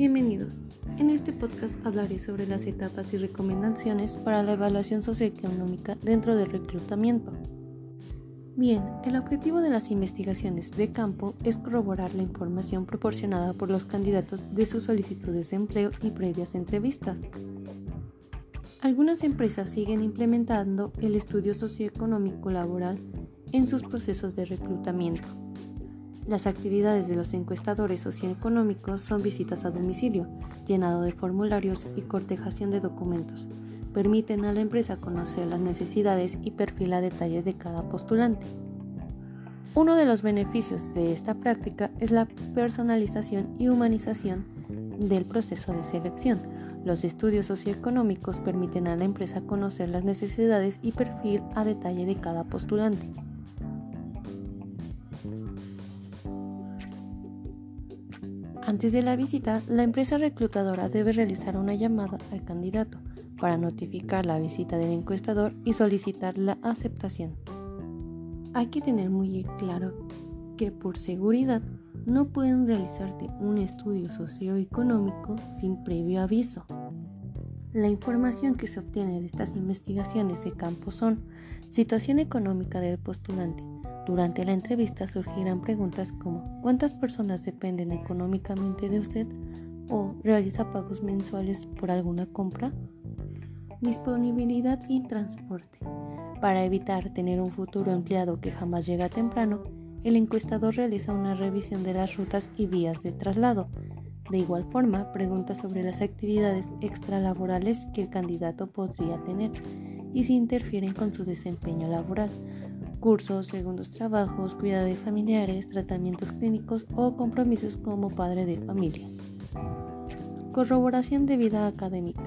Bienvenidos. En este podcast hablaré sobre las etapas y recomendaciones para la evaluación socioeconómica dentro del reclutamiento. Bien, el objetivo de las investigaciones de campo es corroborar la información proporcionada por los candidatos de sus solicitudes de empleo y previas entrevistas. Algunas empresas siguen implementando el estudio socioeconómico laboral en sus procesos de reclutamiento. Las actividades de los encuestadores socioeconómicos son visitas a domicilio, llenado de formularios y cortejación de documentos. Permiten a la empresa conocer las necesidades y perfil a detalle de cada postulante. Uno de los beneficios de esta práctica es la personalización y humanización del proceso de selección. Los estudios socioeconómicos permiten a la empresa conocer las necesidades y perfil a detalle de cada postulante. Antes de la visita, la empresa reclutadora debe realizar una llamada al candidato para notificar la visita del encuestador y solicitar la aceptación. Hay que tener muy claro que por seguridad no pueden realizarte un estudio socioeconómico sin previo aviso. La información que se obtiene de estas investigaciones de campo son situación económica del postulante, durante la entrevista surgirán preguntas como ¿cuántas personas dependen económicamente de usted? ¿O realiza pagos mensuales por alguna compra? Disponibilidad y transporte. Para evitar tener un futuro empleado que jamás llega temprano, el encuestador realiza una revisión de las rutas y vías de traslado. De igual forma, pregunta sobre las actividades extralaborales que el candidato podría tener y si interfieren con su desempeño laboral cursos, segundos trabajos, cuidado de familiares, tratamientos clínicos o compromisos como padre de familia. Corroboración de vida académica.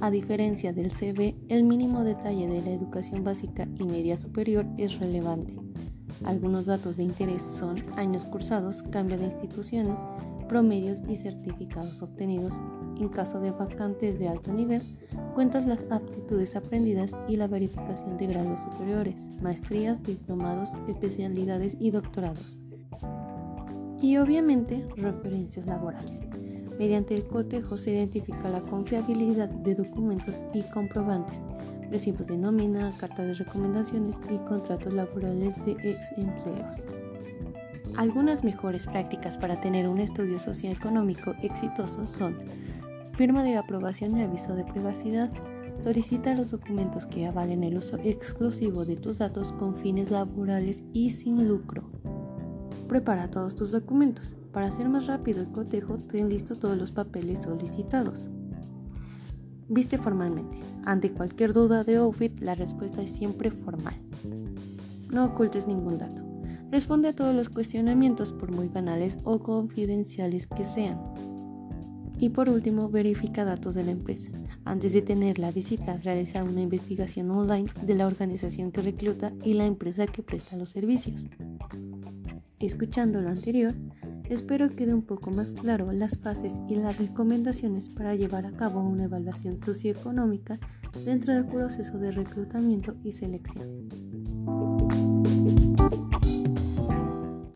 A diferencia del CV, el mínimo detalle de la educación básica y media superior es relevante. Algunos datos de interés son años cursados, cambio de institución, promedios y certificados obtenidos en caso de vacantes de alto nivel, cuentas las aptitudes aprendidas y la verificación de grados superiores, maestrías, diplomados, especialidades y doctorados. Y obviamente referencias laborales. Mediante el cotejo se identifica la confiabilidad de documentos y comprobantes, recibos de nómina, cartas de recomendaciones y contratos laborales de ex empleos. Algunas mejores prácticas para tener un estudio socioeconómico exitoso son Firma de aprobación y aviso de privacidad. Solicita los documentos que avalen el uso exclusivo de tus datos con fines laborales y sin lucro. Prepara todos tus documentos. Para hacer más rápido el cotejo, ten listo todos los papeles solicitados. Viste formalmente. Ante cualquier duda de outfit, la respuesta es siempre formal. No ocultes ningún dato. Responde a todos los cuestionamientos por muy banales o confidenciales que sean. Y por último, verifica datos de la empresa. Antes de tener la visita, realiza una investigación online de la organización que recluta y la empresa que presta los servicios. Escuchando lo anterior, espero quede un poco más claro las fases y las recomendaciones para llevar a cabo una evaluación socioeconómica dentro del proceso de reclutamiento y selección.